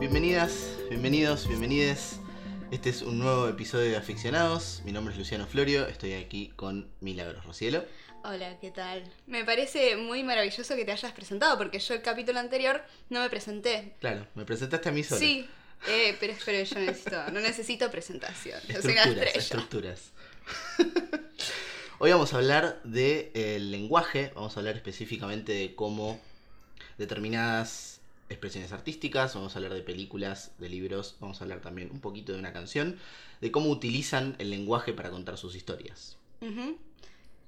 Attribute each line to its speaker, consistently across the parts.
Speaker 1: Bienvenidas, bienvenidos, bienvenides. Este es un nuevo episodio de Aficionados. Mi nombre es Luciano Florio, estoy aquí con Milagros Rocielo.
Speaker 2: Hola, ¿qué tal? Me parece muy maravilloso que te hayas presentado, porque yo el capítulo anterior no me presenté.
Speaker 1: Claro, me presentaste a mí solo.
Speaker 2: Sí, eh, pero espero, yo necesito, no necesito presentación. Yo soy una
Speaker 1: Estructuras,
Speaker 2: estrella.
Speaker 1: estructuras. Hoy vamos a hablar del lenguaje, vamos a hablar específicamente de cómo determinadas expresiones artísticas, vamos a hablar de películas, de libros, vamos a hablar también un poquito de una canción, de cómo utilizan el lenguaje para contar sus historias.
Speaker 2: Ujú.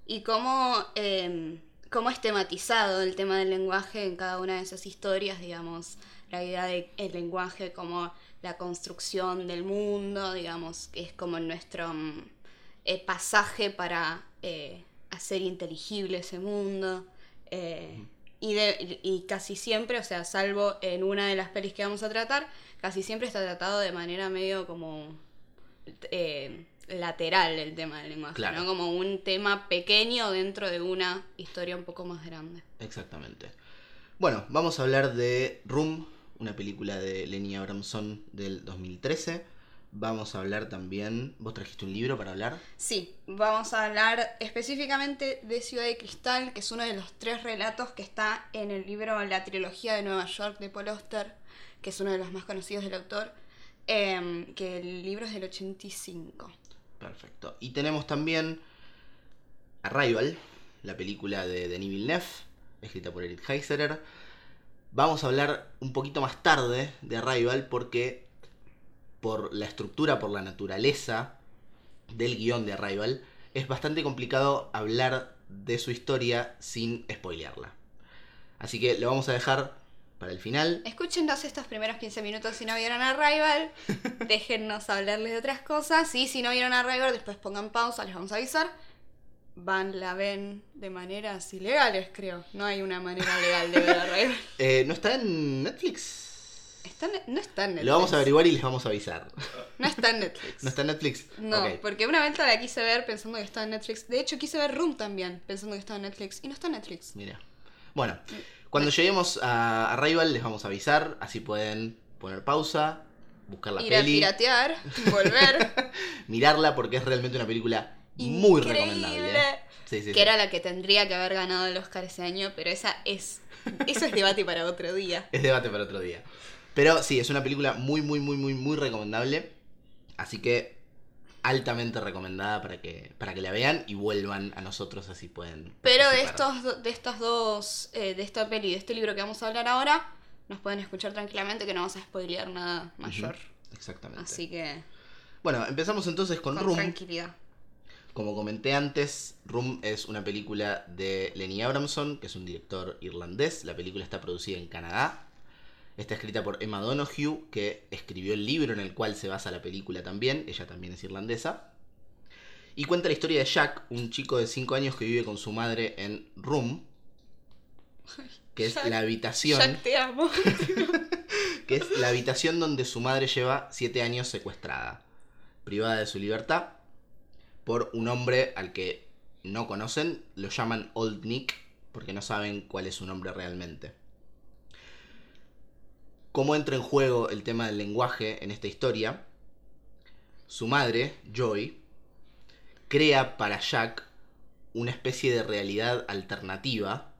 Speaker 2: Y cómo, eh, cómo es tematizado el tema del lenguaje en cada una de esas historias, digamos, la idea del lenguaje como la construcción del mundo, digamos, que es como nuestro mm, eh, pasaje para eh, hacer inteligible ese mundo. eh, y, de- y casi siempre, o sea, salvo en una de las pelis que vamos a tratar, casi siempre está tratado de manera medio como eh, lateral el tema del lenguaje,
Speaker 1: Claro.
Speaker 2: ¿no? Como un tema pequeño dentro de una historia un poco más grande.
Speaker 1: Exactamente. Bueno, vamos a hablar de Room, una película de Lenny Abramson del 2013. Vamos a hablar también. ¿Vos trajiste un libro para hablar?
Speaker 2: Sí, vamos a hablar específicamente de Ciudad de Cristal, que es uno de los tres relatos que está en el libro La trilogía de Nueva York de Paul Auster, que es uno de los más conocidos del autor, em, que el libro es del 85.
Speaker 1: Perfecto. Y tenemos también Arrival, la película de Denis Villeneuve, escrita por Eric Heiserer. Vamos a hablar un poquito más tarde de Arrival porque por la estructura, por la naturaleza del guion de Arrival, es bastante complicado hablar de su historia sin spoilearla. Así que lo vamos a dejar para el final.
Speaker 2: Escúchenos estos primeros 15 minutos si no vieron Arrival, déjennos hablarles de otras cosas, y si no vieron Arrival, después pongan pausa, les vamos a avisar. Van, la ven de maneras ilegales, creo. No hay una manera legal de ver Arrival.
Speaker 1: Eh, ¿No está en Netflix?
Speaker 2: Está en- no está en Netflix.
Speaker 1: Lo vamos a averiguar y les vamos a avisar.
Speaker 2: No está en Netflix.
Speaker 1: ¿No está en Netflix?
Speaker 2: No,
Speaker 1: Ok.
Speaker 2: porque una vez la quise ver pensando que estaba en Netflix. De hecho, quise ver Room también pensando que estaba en Netflix. Y no está en Netflix.
Speaker 1: Mira. Bueno, cuando lleguemos a Arrival les vamos a avisar, así pueden poner pausa, buscar la
Speaker 2: Ir a
Speaker 1: peli,
Speaker 2: piratear, volver.
Speaker 1: mirarla porque es realmente una película muy
Speaker 2: Increíble.
Speaker 1: recomendable. Sí, sí,
Speaker 2: Que
Speaker 1: sí.
Speaker 2: era la que tendría que haber ganado el Oscar ese año, pero esa es. Eso es debate para otro día.
Speaker 1: Es debate para otro día. Pero sí, es una película muy, muy, muy, muy, muy recomendable. Así que altamente recomendada para que, para que la vean y vuelvan a nosotros así pueden.
Speaker 2: Pero de estos, de estas dos, eh, de esta peli y de este libro que vamos a hablar ahora, nos pueden escuchar tranquilamente que no vamos a spoilear nada mayor.
Speaker 1: Exactamente.
Speaker 2: Así que
Speaker 1: Bueno, empezamos entonces con,
Speaker 2: con
Speaker 1: Room.
Speaker 2: tranquilidad.
Speaker 1: Como comenté antes, Room es una película de Lenny Abramson, que es un director irlandés. La película está producida en Canadá. Está escrita por Emma Donoghue, que escribió el libro en el cual se basa la película también. Ella también es irlandesa. Y cuenta la historia de Jack, un chico de 5 años que vive con su madre en Room, que es
Speaker 2: Jack-
Speaker 1: la habitación
Speaker 2: Jack, te amo.
Speaker 1: que es la habitación donde su madre lleva siete años secuestrada, privada de su libertad, por un hombre al que no conocen, lo llaman Old Nick, porque no saben cuál es su nombre realmente. ¿Cómo entra en juego el tema del lenguaje en esta historia? Su madre, Joy, crea para Jack una especie de realidad alternativa,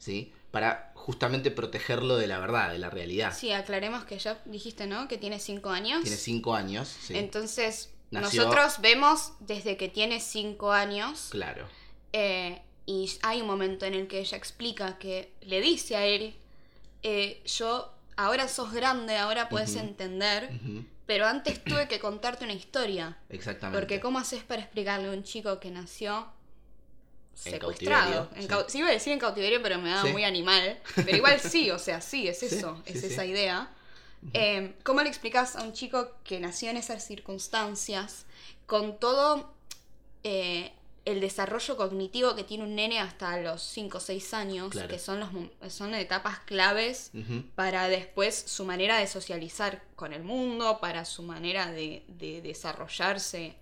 Speaker 1: ¿sí? Para justamente protegerlo de la verdad, de la realidad.
Speaker 2: Sí, aclaremos que ya dijiste, ¿no? Que tiene cinco años.
Speaker 1: Tiene cinco años, sí.
Speaker 2: Entonces,
Speaker 1: Nació-
Speaker 2: nosotros vemos desde que tiene cinco años.
Speaker 1: Claro.
Speaker 2: eh, y hay un momento en el que ella explica que le dice a él: eh, Yo, ahora sos grande, ahora puedes entender. Pero antes tuve que contarte una historia.
Speaker 1: Exactamente.
Speaker 2: Porque, ¿cómo haces para explicarle a un chico que nació
Speaker 1: En
Speaker 2: secuestrado?
Speaker 1: cautiverio,
Speaker 2: En
Speaker 1: sí.
Speaker 2: iba a decir en cautiverio, pero me da
Speaker 1: Sí.
Speaker 2: muy animal. Pero igual sí, o sea, sí, es eso,
Speaker 1: sí,
Speaker 2: es esa idea. Eh, ¿Cómo le explicas a un chico que nació en esas circunstancias, con todo eh, el desarrollo cognitivo que tiene un nene hasta los 5 o 6 años,
Speaker 1: Claro.
Speaker 2: que son, los, son etapas claves para después su manera de socializar con el mundo, para su manera de, de desarrollarse,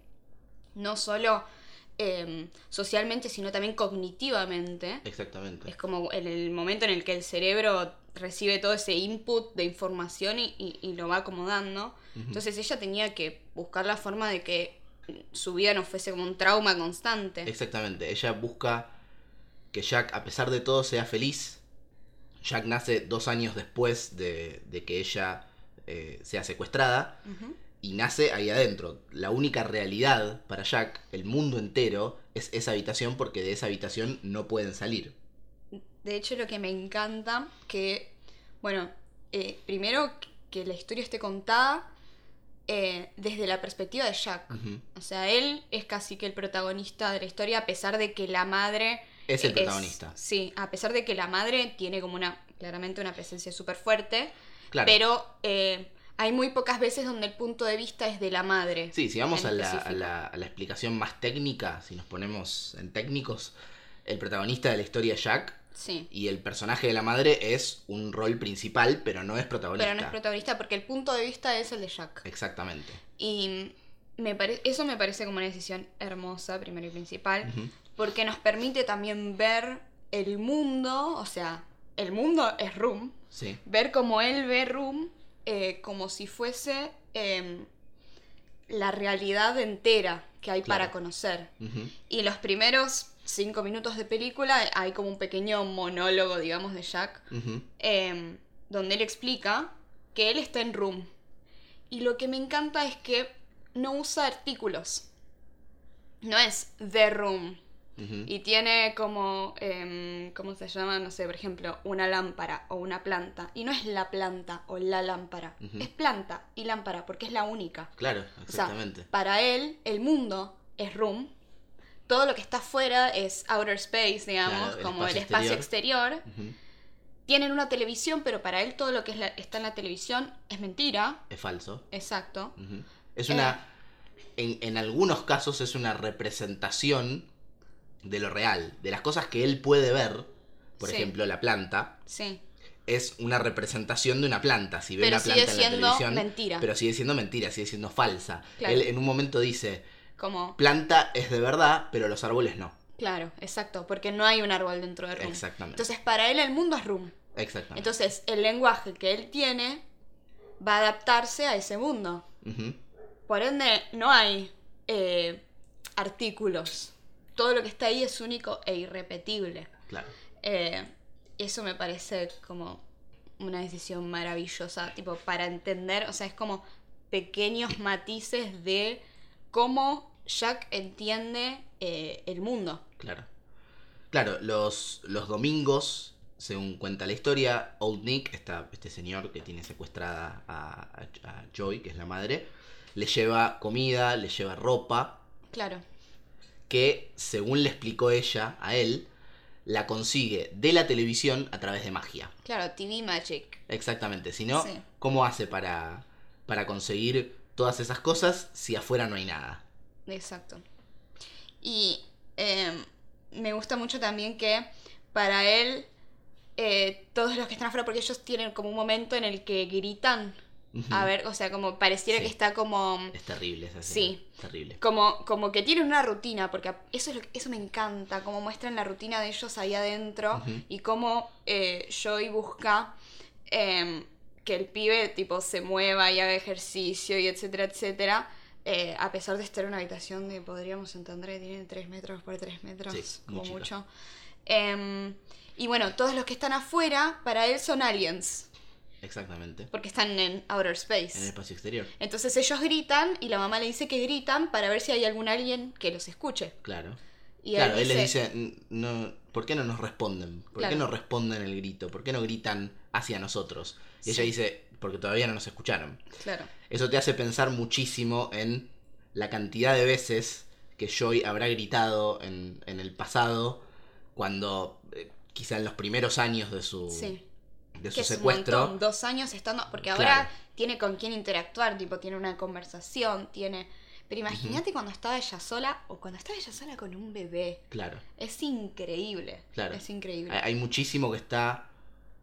Speaker 2: no solo em, socialmente, sino también cognitivamente.
Speaker 1: Exactamente.
Speaker 2: Es como en el momento en el que el cerebro recibe todo ese input de información y, y- y lo va acomodando. Entonces ella tenía que buscar la forma de que su vida no fuese como un trauma constante.
Speaker 1: Exactamente. Ella busca que Jack, a pesar de todo, sea feliz. Jack nace dos años después de, de que ella eh, sea secuestrada. Y nace ahí adentro. La única realidad para Jack, el mundo entero, es esa habitación porque de esa habitación no pueden salir.
Speaker 2: De hecho, lo que me encanta, que, bueno, eh, primero que la historia esté contada eh, desde la perspectiva de Jack. O sea, él es casi que el protagonista de la historia, a pesar de que la madre...
Speaker 1: Es el protagonista.
Speaker 2: Sí, a pesar de que la madre tiene como una, claramente una presencia súper fuerte,
Speaker 1: Claro.
Speaker 2: pero eh, hay muy pocas veces donde el punto de vista es de la madre.
Speaker 1: Sí, si vamos a la, a, la, a la explicación más técnica, si nos ponemos en técnicos, el protagonista de la historia es Jack
Speaker 2: Sí.
Speaker 1: y el personaje de la madre es un rol principal, pero no es protagonista.
Speaker 2: Pero no es protagonista porque el punto de vista es el de Jack.
Speaker 1: Exactamente.
Speaker 2: Y me eso me parece como una decisión hermosa, primero y principal, porque nos permite también ver el mundo, o sea, el mundo es Room,
Speaker 1: Sí.
Speaker 2: ver cómo él ve Room eh, como si fuese em, la realidad entera que hay
Speaker 1: Claro.
Speaker 2: para conocer. Y los primeros cinco minutos de película hay como un pequeño monólogo, digamos, de Jack, em, donde él explica que él está en room. Y lo que me encanta es que no usa artículos. No es the room. Y tiene como, em, ¿cómo se llama? No sé, por ejemplo, una lámpara o una planta. Y no es la planta o la lámpara. Es planta y lámpara porque es la única.
Speaker 1: Claro,
Speaker 2: O sea,
Speaker 1: exactamente.
Speaker 2: para él, el mundo es room. Todo lo que está afuera es outer space, digamos,
Speaker 1: Claro, el
Speaker 2: como el
Speaker 1: espacio
Speaker 2: exterior. Tienen una televisión, pero para él todo lo que es la- está en la televisión es mentira.
Speaker 1: Es falso.
Speaker 2: Exacto.
Speaker 1: Es una. En, en algunos casos es una representación de lo real. De las cosas que él puede ver. Por
Speaker 2: Sí.
Speaker 1: ejemplo, la planta.
Speaker 2: Sí.
Speaker 1: Es una representación de una planta. Si ve
Speaker 2: Pero
Speaker 1: una
Speaker 2: sigue
Speaker 1: planta en la
Speaker 2: siendo
Speaker 1: televisión.
Speaker 2: mentira.
Speaker 1: Pero sigue siendo mentira, sigue siendo falsa.
Speaker 2: Claro.
Speaker 1: Él en un momento dice:
Speaker 2: Como,
Speaker 1: planta es de verdad, pero los árboles no.
Speaker 2: claro, exacto, porque no hay un árbol dentro de room.
Speaker 1: Exactamente.
Speaker 2: Entonces, para él el mundo es room.
Speaker 1: Exactamente.
Speaker 2: Entonces, el lenguaje que él tiene va a adaptarse a ese mundo. Por ende, no hay eh, artículos. Todo lo que está ahí es único e irrepetible.
Speaker 1: Claro.
Speaker 2: Eh, eso me parece como una decisión maravillosa, tipo, para entender, o sea, es como pequeños matices de cómo Jack entiende eh, el mundo.
Speaker 1: Claro. Claro, los, los domingos, según cuenta la historia, Old Nick, este señor que tiene secuestrada a, a- a Joy, que es la madre, le lleva comida, le lleva ropa,
Speaker 2: Claro,
Speaker 1: que según le explicó ella a él, la consigue de la televisión a través de magia.
Speaker 2: claro, TV Magic.
Speaker 1: Exactamente, si no,
Speaker 2: Sí.
Speaker 1: ¿cómo hace para, para conseguir todas esas cosas si afuera no hay nada?
Speaker 2: Exacto. Y eh, me gusta mucho también que para él, eh, todos los que están afuera, porque ellos tienen como un momento en el que gritan. A ver, o sea, como pareciera
Speaker 1: Sí.
Speaker 2: que está como...
Speaker 1: Es terrible esa
Speaker 2: Sí.
Speaker 1: Terrible.
Speaker 2: Como, como que tienen una rutina, porque eso, es lo que- eso me encanta, cómo muestran la rutina de ellos ahí adentro y cómo eh, Joy busca em, que el pibe tipo se mueva y haga ejercicio y etcétera, etcétera. Eh, a pesar de estar en una habitación de, podríamos entender, que tiene 3 metros por 3 metros,
Speaker 1: Sí,
Speaker 2: como mucho. Em, y bueno, todos los que están afuera, para él son aliens,
Speaker 1: Exactamente.
Speaker 2: porque están en outer space.
Speaker 1: En el espacio exterior.
Speaker 2: Entonces ellos gritan y la mamá le dice que gritan para ver si hay algún alien que los escuche.
Speaker 1: Claro.
Speaker 2: Y
Speaker 1: claro, él les dice, "N- no, ¿por qué no nos responden? ¿Por
Speaker 2: Claro.
Speaker 1: qué no responden el grito? ¿Por qué no gritan hacia nosotros? Y ella
Speaker 2: Sí.
Speaker 1: dice, porque todavía no nos escucharon.
Speaker 2: Claro,
Speaker 1: Eso te hace pensar muchísimo en la cantidad de veces que Joy habrá gritado en, en el pasado, cuando eh, quizá en los primeros años de su,
Speaker 2: sí.
Speaker 1: de su
Speaker 2: Que es un
Speaker 1: secuestro.
Speaker 2: montón, dos años estando... Porque
Speaker 1: Claro.
Speaker 2: ahora tiene con quién interactuar, tipo, tiene una conversación, tiene... Pero imagínate cuando estaba ella sola o cuando estaba ella sola con un bebé.
Speaker 1: Claro,
Speaker 2: Es increíble.
Speaker 1: Claro.
Speaker 2: Es increíble.
Speaker 1: hay, hay muchísimo que está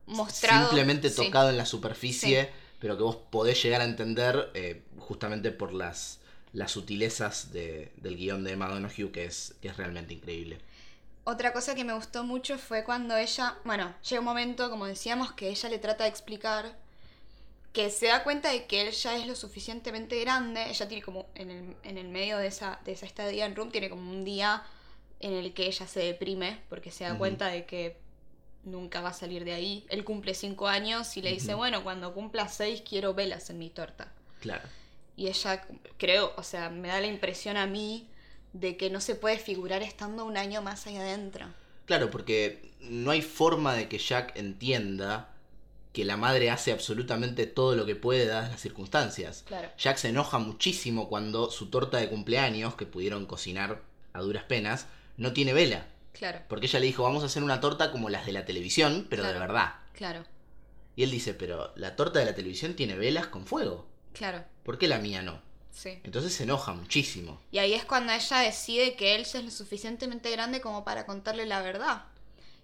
Speaker 2: Mostrado.
Speaker 1: simplemente
Speaker 2: sí.
Speaker 1: tocado en la superficie, pero que vos podés llegar a entender eh, justamente por las, las sutilezas de- del guion de Emma Donoghue, que es, que es realmente increíble.
Speaker 2: Otra cosa que me gustó mucho fue cuando ella, bueno, llega un momento, como decíamos, que ella le trata de explicar que se da cuenta de que él ya es lo suficientemente grande, ella tiene como en el, en el medio de esa, de esa estadía en Room, tiene como un día en el que ella se deprime porque se da cuenta de que nunca va a salir de ahí. Él cumple cinco años y le dice, bueno, cuando cumpla seis quiero velas en mi torta.
Speaker 1: Claro.
Speaker 2: Y ella, creo, o sea, me da la impresión a mí de que no se puede figurar estando un año más ahí adentro.
Speaker 1: Claro, porque no hay forma de que Jack entienda que la madre hace absolutamente todo lo que puede dadas las circunstancias.
Speaker 2: Claro.
Speaker 1: Jack se enoja muchísimo cuando su torta de cumpleaños, que pudieron cocinar a duras penas, no tiene vela.
Speaker 2: Claro,
Speaker 1: Porque ella le dijo, vamos a hacer una torta como las de la televisión, pero de verdad.
Speaker 2: claro,
Speaker 1: Y él dice, pero la torta de la televisión tiene velas con fuego.
Speaker 2: claro,
Speaker 1: ¿Por qué la mía no?
Speaker 2: sí.
Speaker 1: Entonces se enoja muchísimo.
Speaker 2: Y ahí es cuando ella decide que él ya es lo suficientemente grande como para contarle la verdad.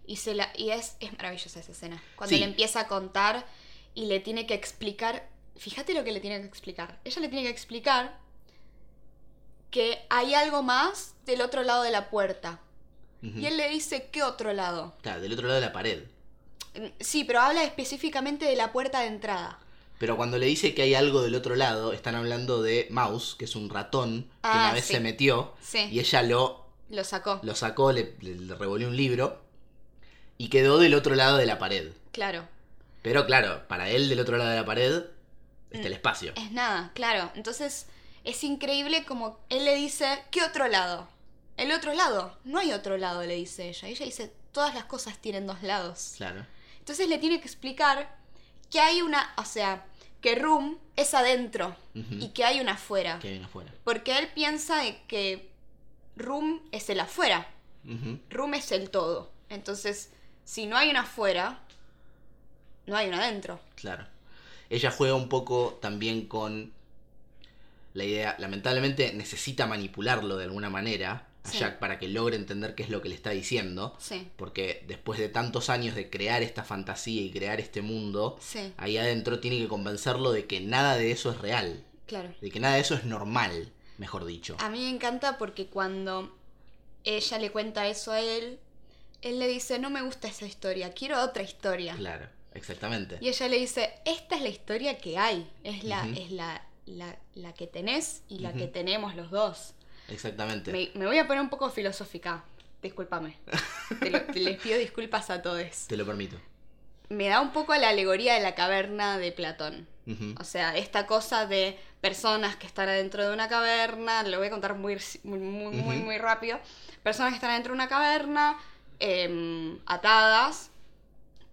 Speaker 2: Y, se la, y es, es maravillosa esa escena. Cuando
Speaker 1: Sí.
Speaker 2: le empieza a contar y le tiene que explicar. Fíjate lo que le tiene que explicar. Ella le tiene que explicar que hay algo más del otro lado de la puerta. Y él le dice, ¿qué otro lado?
Speaker 1: Claro, del otro lado de la pared.
Speaker 2: Mm, Sí, pero habla específicamente de la puerta de entrada.
Speaker 1: Pero cuando le dice que hay algo del otro lado, están hablando de Mouse, que es un ratón que
Speaker 2: Ah,
Speaker 1: una vez
Speaker 2: sí.
Speaker 1: se metió
Speaker 2: Sí,
Speaker 1: y ella lo,
Speaker 2: lo sacó.
Speaker 1: lo sacó, le, le, le revolvió un libro y quedó del otro lado de la pared.
Speaker 2: Claro.
Speaker 1: Pero claro, para él del otro lado de la pared está el
Speaker 2: Mm.
Speaker 1: espacio.
Speaker 2: Es nada, claro. Entonces es increíble como él le dice, ¿qué otro lado? El otro lado. No hay otro lado, le dice ella. Y ella dice, todas las cosas tienen dos lados.
Speaker 1: Claro.
Speaker 2: Entonces le tiene que explicar que hay una, o sea, que Room es adentro y que hay una afuera.
Speaker 1: Que hay una afuera.
Speaker 2: Porque él piensa de que Room es el afuera.
Speaker 1: Ujú.
Speaker 2: Room es el todo. Entonces, si no hay una afuera, no hay una adentro.
Speaker 1: Claro. Ella juega un poco también con la idea, lamentablemente necesita manipularlo de alguna manera a
Speaker 2: Sí.
Speaker 1: Jack para que logre entender qué es lo que le está diciendo,
Speaker 2: Sí,
Speaker 1: porque después de tantos años de crear esta fantasía y crear este mundo,
Speaker 2: sí,
Speaker 1: ahí adentro tiene que convencerlo de que nada de eso es real,
Speaker 2: claro.
Speaker 1: de que nada de eso es normal, mejor dicho.
Speaker 2: A mí me encanta porque cuando ella le cuenta eso a él, él le dice, no me gusta esa historia, quiero otra historia.
Speaker 1: Claro, exactamente.
Speaker 2: Y ella le dice, esta es la historia que hay, es la, es la, la, la que tenés y la que tenemos los dos.
Speaker 1: Exactamente.
Speaker 2: Me, me voy a poner un poco filosófica, discúlpame. Te lo- te les pido disculpas a todos.
Speaker 1: Te lo permito.
Speaker 2: Me da un poco la alegoría de la caverna de Platón. O sea, esta cosa de personas que están adentro de una caverna, lo voy a contar muy, muy, muy, muy, muy rápido. Personas que están adentro de una caverna, em, atadas,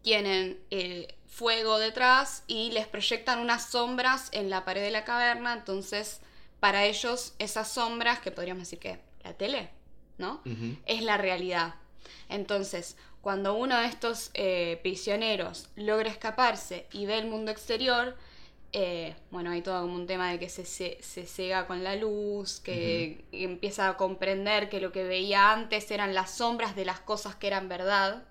Speaker 2: tienen eh, fuego detrás y les proyectan unas sombras en la pared de la caverna. Entonces, para ellos, esas sombras, que podríamos decir que la tele, ¿no? Es la realidad. Entonces, cuando uno de estos eh, prisioneros logra escaparse y ve el mundo exterior, eh, bueno, hay todo como un tema de que se, se, se cega con la luz, que empieza a comprender que lo que veía antes eran las sombras de las cosas que eran verdad.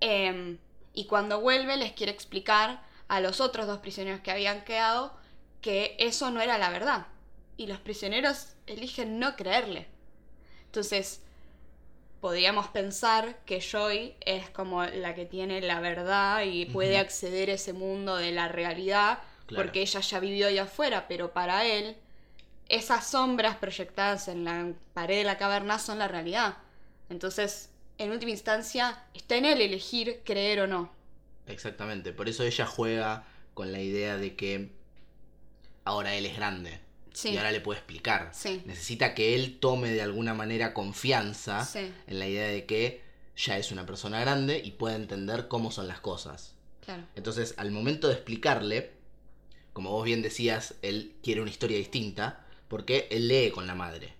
Speaker 2: Em, y cuando vuelve les quiere explicar a los otros dos prisioneros que habían quedado que eso no era la verdad. Y los prisioneros eligen no creerle. Entonces, podríamos pensar que Joy es como la que tiene la verdad y puede acceder a ese mundo de la realidad
Speaker 1: Claro.
Speaker 2: porque ella ya vivió ahí afuera, pero para él esas sombras proyectadas en la pared de la caverna son la realidad. Entonces, en última instancia, está en él elegir creer o no.
Speaker 1: Exactamente. Por eso ella juega con la idea de que ahora él es grande.
Speaker 2: Sí.
Speaker 1: Y ahora le puede explicar.
Speaker 2: Sí.
Speaker 1: Necesita que él tome de alguna manera confianza
Speaker 2: Sí,
Speaker 1: en la idea de que ya es una persona grande y puede entender cómo son las cosas.
Speaker 2: claro.
Speaker 1: Entonces, al momento de explicarle, como vos bien decías, él quiere una historia distinta porque él lee con la madre.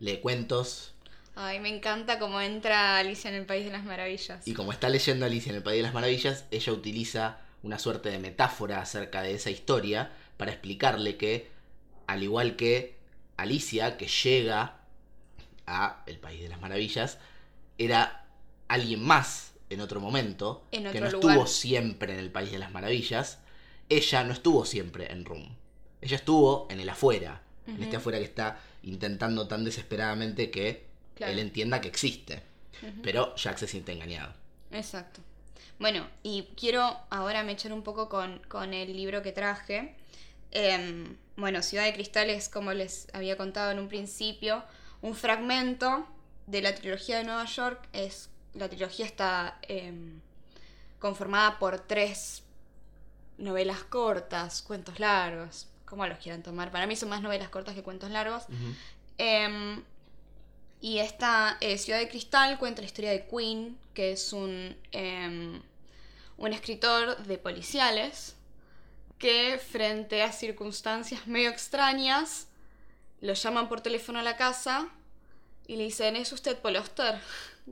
Speaker 1: Lee cuentos
Speaker 2: Ay, me encanta cómo entra Alicia en el País de las Maravillas.
Speaker 1: y como está leyendo Alicia en el País de las Maravillas, ella utiliza una suerte de metáfora acerca de esa historia para explicarle que, al igual que Alicia, que llega a El País de las Maravillas, era alguien más en otro momento,
Speaker 2: En
Speaker 1: que no
Speaker 2: lugar.
Speaker 1: estuvo siempre en El País de las Maravillas. Ella no estuvo siempre en Room. Ella estuvo en el afuera, en este afuera que está intentando tan desesperadamente que
Speaker 2: Claro.
Speaker 1: él entienda que existe. Pero Jack se siente engañado.
Speaker 2: Exacto. Bueno, y quiero ahora me echar un poco con, con el libro que traje. Em, bueno, Ciudad de Cristal es, como les había contado en un principio, un fragmento de la trilogía de Nueva York. Es, la trilogía está em, conformada por tres novelas cortas, cuentos largos, como los quieran tomar. Para mí son más novelas cortas que cuentos largos. Em, y esta eh, Ciudad de Cristal cuenta la historia de Queen, que es un, em, un escritor de policiales que frente a circunstancias medio extrañas lo llaman por teléfono a la casa y le dicen, ¿es usted Paul Auster?".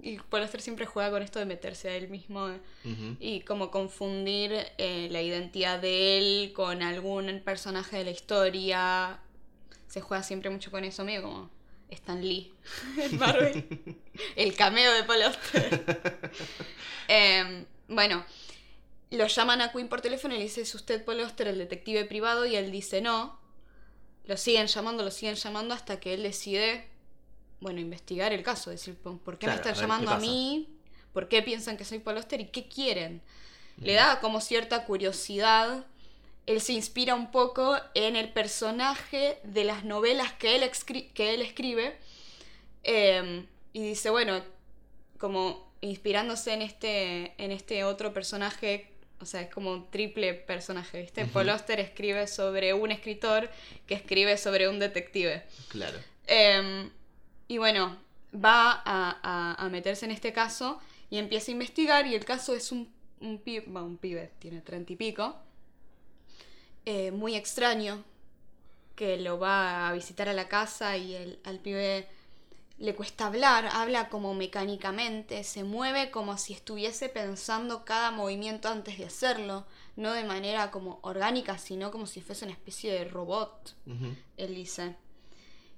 Speaker 2: Y Paul Auster siempre juega con esto de meterse a él mismo eh, y como confundir eh, la identidad de él con algún personaje de la historia. Se juega siempre mucho con eso, medio como Stan Lee en Marvel. El cameo de Paul Auster. Em, bueno, lo llaman a Queen por teléfono y le dice, ¿es usted Paul el detective privado? Y él dice no. Lo siguen llamando, lo siguen llamando hasta que él decide, bueno, investigar el caso. Decir, ¿por qué me están
Speaker 1: ver,
Speaker 2: llamando
Speaker 1: ¿qué
Speaker 2: a mí? ¿Por qué piensan que soy Paul y qué quieren? Le da como cierta curiosidad. Él se inspira un poco en el personaje de las novelas que él, que él escribe. eh, y dice, bueno, como inspirándose en este, en este otro personaje, o sea, es como un triple personaje, ¿viste?
Speaker 1: Ujú.
Speaker 2: Paul Auster escribe sobre un escritor que escribe sobre un detective.
Speaker 1: Claro.
Speaker 2: Eh, y bueno, va a, a- a meterse en este caso y empieza a investigar y el caso es un, un, pi- va, un pibe, tiene treinta y pico, eh, muy extraño, que lo va a visitar a la casa y el, al pibe le cuesta hablar, habla como mecánicamente, se mueve como si estuviese pensando cada movimiento antes de hacerlo, no de manera como orgánica, sino como si fuese una especie de robot
Speaker 1: Ujú.
Speaker 2: él dice.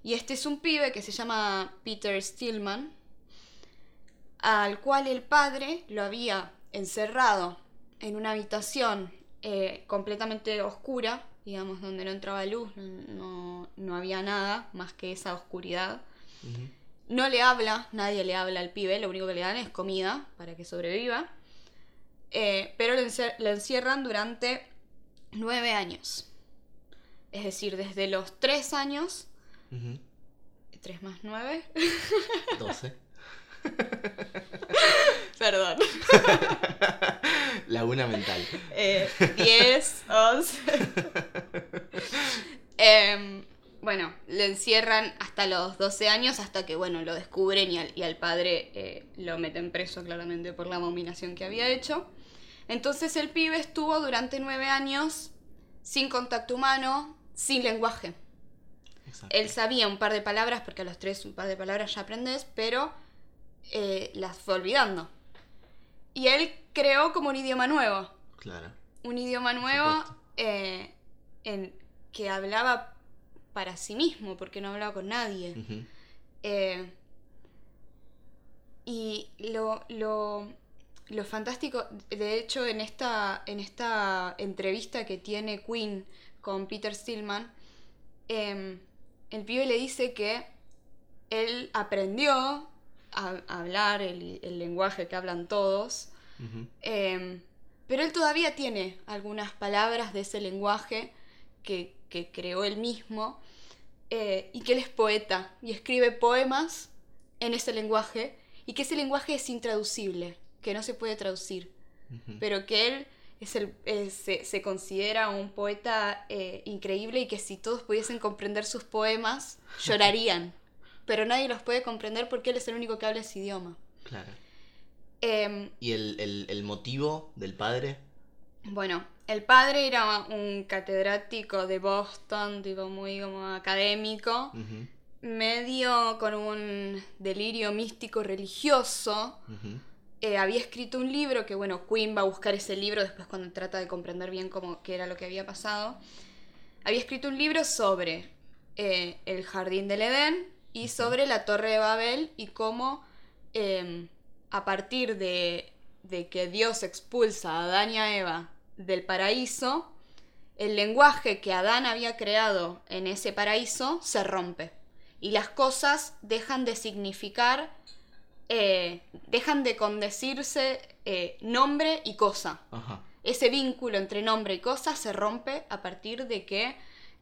Speaker 2: Y este es un pibe que se llama Peter Stillman, al cual el padre lo había encerrado en una habitación eh, completamente oscura, digamos, donde no entraba luz, no, no había nada más que esa oscuridad. No le habla, nadie le habla al pibe, lo único que le dan es comida para que sobreviva. Eh, pero lo, encierran durante nueve años. Es decir, desde los tres años, tres más nueve,
Speaker 1: 12.
Speaker 2: perdón,
Speaker 1: Laguna mental.
Speaker 2: eh, diez, once. Em, bueno, lo encierran hasta los 12 años, hasta que, bueno, lo descubren y al, y al padre eh, lo meten preso claramente por la abominación que había hecho. Entonces el pibe estuvo durante nueve años sin contacto humano, sin lenguaje.
Speaker 1: Exacto.
Speaker 2: Él sabía un par de palabras, porque a los tres un par de palabras ya aprendes, pero eh, las fue olvidando. Y él creó como un idioma nuevo.
Speaker 1: Claro.
Speaker 2: Un idioma nuevo eh, en, que hablaba para sí mismo, porque no hablaba con nadie. Eh, y lo, lo, lo fantástico, de hecho, en esta, en esta entrevista que tiene Queen con Peter Stillman, em, el pibe le dice que él aprendió a, a hablar el, el lenguaje que hablan todos, em, pero él todavía tiene algunas palabras de ese lenguaje que, que creó él mismo eh, y que él es poeta y escribe poemas en ese lenguaje y que ese lenguaje es intraducible, que no se puede traducir, pero que él es el, eh, se, se considera un poeta eh, increíble y que si todos pudiesen comprender sus poemas, llorarían. Pero nadie los puede comprender porque él es el único que habla ese idioma.
Speaker 1: Claro.
Speaker 2: Em,
Speaker 1: ¿Y el, el- el motivo del padre?
Speaker 2: Bueno, el padre era un catedrático de Boston, tipo muy como académico, medio con un delirio místico religioso. Eh, había escrito un libro que, bueno, Queen va a buscar ese libro después cuando trata de comprender bien cómo, qué era lo que había pasado. Había escrito un libro sobre eh, el jardín del Edén y sobre la torre de Babel y cómo em, a partir de, de que Dios expulsa a Adán y a Eva del paraíso, el lenguaje que Adán había creado en ese paraíso se rompe y las cosas dejan de significar, eh, dejan de condecirse eh, nombre y cosa.
Speaker 1: Ajá.
Speaker 2: Ese vínculo entre nombre y cosa se rompe a partir de que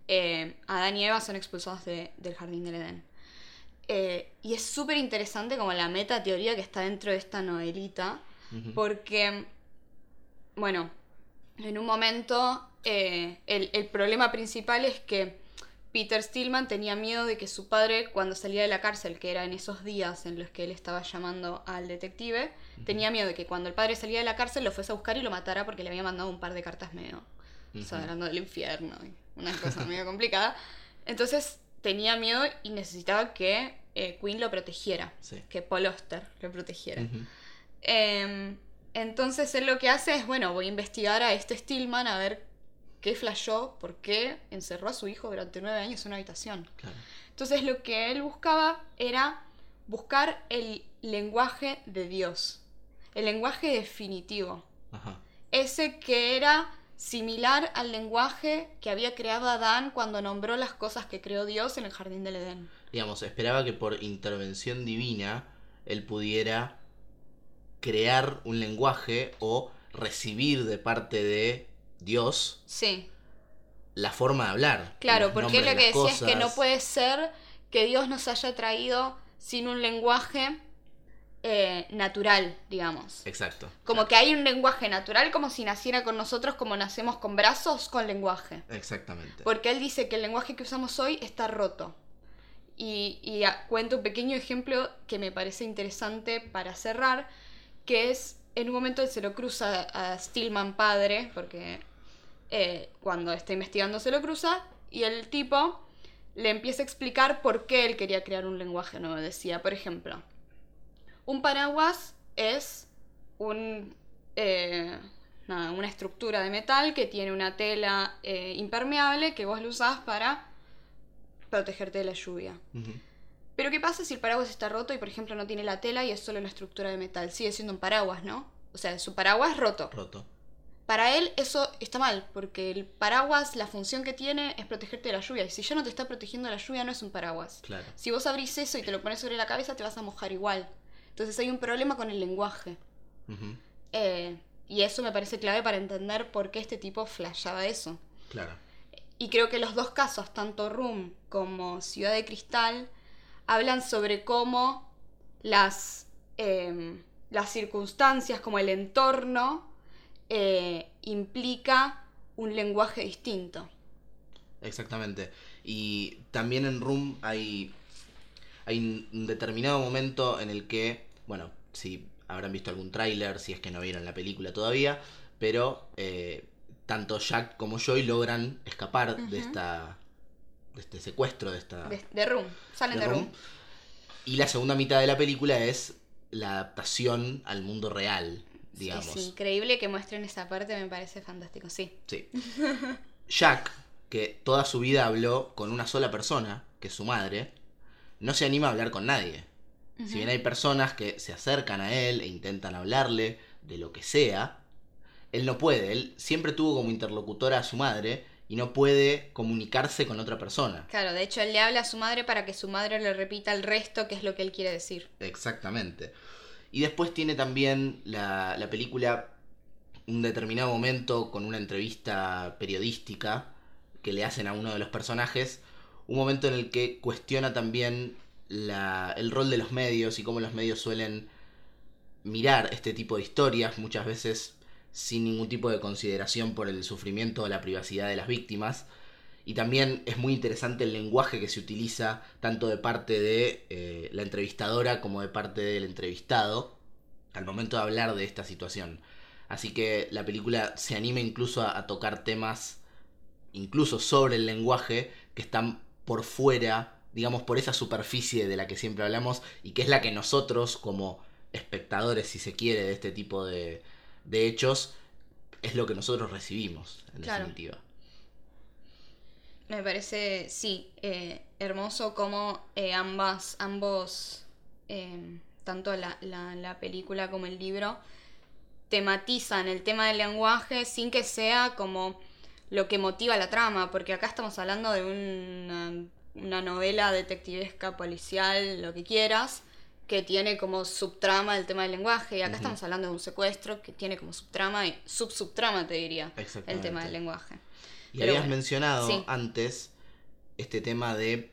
Speaker 2: eh, Adán y Eva son expulsados de- del jardín del Edén. Y es súper interesante como la meta teoría que está dentro de esta novelita, porque, bueno, en un momento eh, el, el problema principal es que Peter Stillman tenía miedo de que su padre, cuando salía de la cárcel, que era en esos días en los que él estaba llamando al detective, tenía miedo de que cuando el padre salía de la cárcel lo fuese a buscar y lo matara porque le había mandado un par de cartas medio, o sea,
Speaker 1: Ujú.
Speaker 2: hablando del infierno, y una cosa medio complicada. Entonces tenía miedo y necesitaba que eh, Queen lo protegiera,
Speaker 1: Sí.
Speaker 2: que Paul Auster lo protegiera. Entonces él lo que hace es, bueno, voy a investigar a este Stillman a ver qué flashó, por qué encerró a su hijo durante nueve años en una habitación.
Speaker 1: Claro.
Speaker 2: Entonces lo que él buscaba era buscar el lenguaje de Dios, el lenguaje definitivo,
Speaker 1: Ajá.
Speaker 2: ese que era similar al lenguaje que había creado Adán cuando nombró las cosas que creó Dios en el jardín del Edén.
Speaker 1: Digamos, esperaba que por intervención divina él pudiera crear un lenguaje o recibir de parte de Dios
Speaker 2: Sí.
Speaker 1: la forma de hablar.
Speaker 2: Claro, porque lo que decía es que no puede ser que Dios nos haya traído sin un lenguaje eh, natural, digamos.
Speaker 1: Exacto.
Speaker 2: Como que hay un lenguaje natural como si naciera con nosotros, como nacemos con brazos, con lenguaje.
Speaker 1: Exactamente.
Speaker 2: Porque él dice que el lenguaje que usamos hoy está roto. Y, y a- cuento un pequeño ejemplo que me parece interesante para cerrar, que es, en un momento él se lo cruza a Stillman padre, porque eh, cuando está investigando se lo cruza, y el tipo le empieza a explicar por qué él quería crear un lenguaje nuevo. Decía, por ejemplo, un paraguas es eh, una estructura de metal que tiene una tela eh, impermeable que vos lo usás para protegerte de la lluvia. Pero ¿qué pasa si el paraguas está roto y por ejemplo no tiene la tela y es solo una estructura de metal? Sigue siendo un paraguas, ¿no? O sea, su paraguas roto.
Speaker 1: Roto.
Speaker 2: Para él eso está mal, porque el paraguas, la función que tiene es protegerte de la lluvia. Y si ya no te está protegiendo de la lluvia, no es un paraguas.
Speaker 1: Claro.
Speaker 2: Si vos abrís eso y te lo pones sobre la cabeza, te vas a mojar igual. Entonces hay un problema con el lenguaje. Eh, y eso me parece clave para entender por qué este tipo flashaba eso.
Speaker 1: Claro.
Speaker 2: Y creo que los dos casos, tanto Room como Ciudad de Cristal, hablan sobre cómo las, eh, las circunstancias, como el entorno, eh, implica un lenguaje distinto.
Speaker 1: Exactamente. Y también en Room hay, hay un- determinado momento en el que, bueno, si habrán visto algún tráiler, si es que no vieron la película todavía, pero eh, tanto Jack como Joy logran escapar de esta este secuestro, de esta
Speaker 2: De, de Room, salen de,
Speaker 1: de
Speaker 2: Room.
Speaker 1: Room. Y la segunda mitad de la película es la adaptación al mundo real, digamos.
Speaker 2: Es increíble que muestren esa parte, me parece fantástico, sí.
Speaker 1: Sí. Jack, que toda su vida habló con una sola persona, que es su madre, no se anima a hablar con nadie. Si bien hay personas que se acercan a él e intentan hablarle de lo que sea, él no puede. Él siempre tuvo como interlocutora a su madre y no puede comunicarse con otra persona.
Speaker 2: Claro, de hecho él le habla a su madre para que su madre le repita el resto, que es lo que él quiere decir.
Speaker 1: Exactamente. Y después tiene también la, la película un determinado momento con una entrevista periodística que le hacen a uno de los personajes, un momento en el que cuestiona también la- el rol de los medios y cómo los medios suelen mirar este tipo de historias, muchas veces sin ningún tipo de consideración por el sufrimiento o la privacidad de las víctimas. Y también es muy interesante el lenguaje que se utiliza tanto de parte de eh, la entrevistadora como de parte del entrevistado al momento de hablar de esta situación. Así que la película se anima incluso a, a tocar temas, incluso sobre el lenguaje, que están por fuera, digamos, por esa superficie de la que siempre hablamos y que es la que nosotros como espectadores, si se quiere, de este tipo de, de hechos, es lo que nosotros recibimos, en
Speaker 2: Claro.
Speaker 1: definitiva.
Speaker 2: Me parece, sí, eh, hermoso como eh, ambas, ambos, eh, tanto la, la, la película como el libro, tematizan el tema del lenguaje sin que sea como lo que motiva la trama, porque acá estamos hablando de una, una novela detectivesca, policial, lo que quieras, que tiene como subtrama el tema del lenguaje, y acá estamos hablando de un secuestro que tiene como subtrama y sub-subtrama, te diría, el tema del lenguaje.
Speaker 1: Y
Speaker 2: Pero
Speaker 1: habías
Speaker 2: bueno,
Speaker 1: mencionado
Speaker 2: sí.
Speaker 1: antes este tema de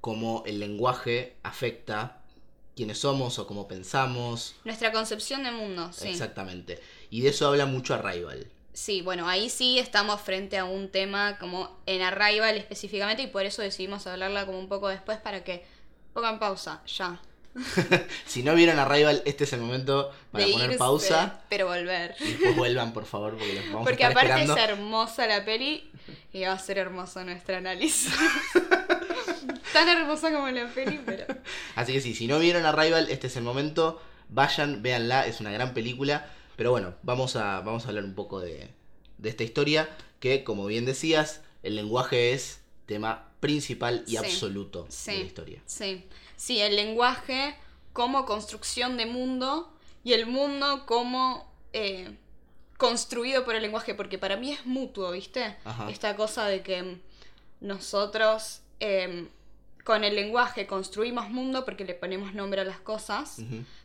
Speaker 1: cómo el lenguaje afecta quiénes somos o cómo pensamos.
Speaker 2: Nuestra concepción de mundo, sí.
Speaker 1: Exactamente. Y de eso habla mucho Arrival.
Speaker 2: Sí, bueno, ahí sí estamos frente a un tema como en Arrival específicamente y por eso decidimos hablarla como un poco después para que pongan pausa, ya.
Speaker 1: Si no vieron Arrival, este es el momento para
Speaker 2: de
Speaker 1: poner
Speaker 2: irse,
Speaker 1: pausa
Speaker 2: pero volver.
Speaker 1: y después vuelvan, por favor, porque los vamos
Speaker 2: Porque
Speaker 1: a estar
Speaker 2: aparte
Speaker 1: esperando.
Speaker 2: es hermosa la peli y va a ser hermoso nuestro análisis. Tan hermosa como la peli, pero...
Speaker 1: Así que sí, si no vieron Arrival, este es el momento. Vayan, véanla, es una gran película. Pero bueno, vamos a, vamos a hablar un poco de, de esta historia. Que, como bien decías, el lenguaje es tema principal y
Speaker 2: Sí,
Speaker 1: absoluto
Speaker 2: sí.
Speaker 1: de la historia.
Speaker 2: Sí, sí, el lenguaje como construcción de mundo y el mundo como eh, construido por el lenguaje, porque para mí es mutuo, ¿viste?
Speaker 1: Ajá.
Speaker 2: Esta cosa de que nosotros eh, con el lenguaje construimos mundo porque le ponemos nombre a las cosas,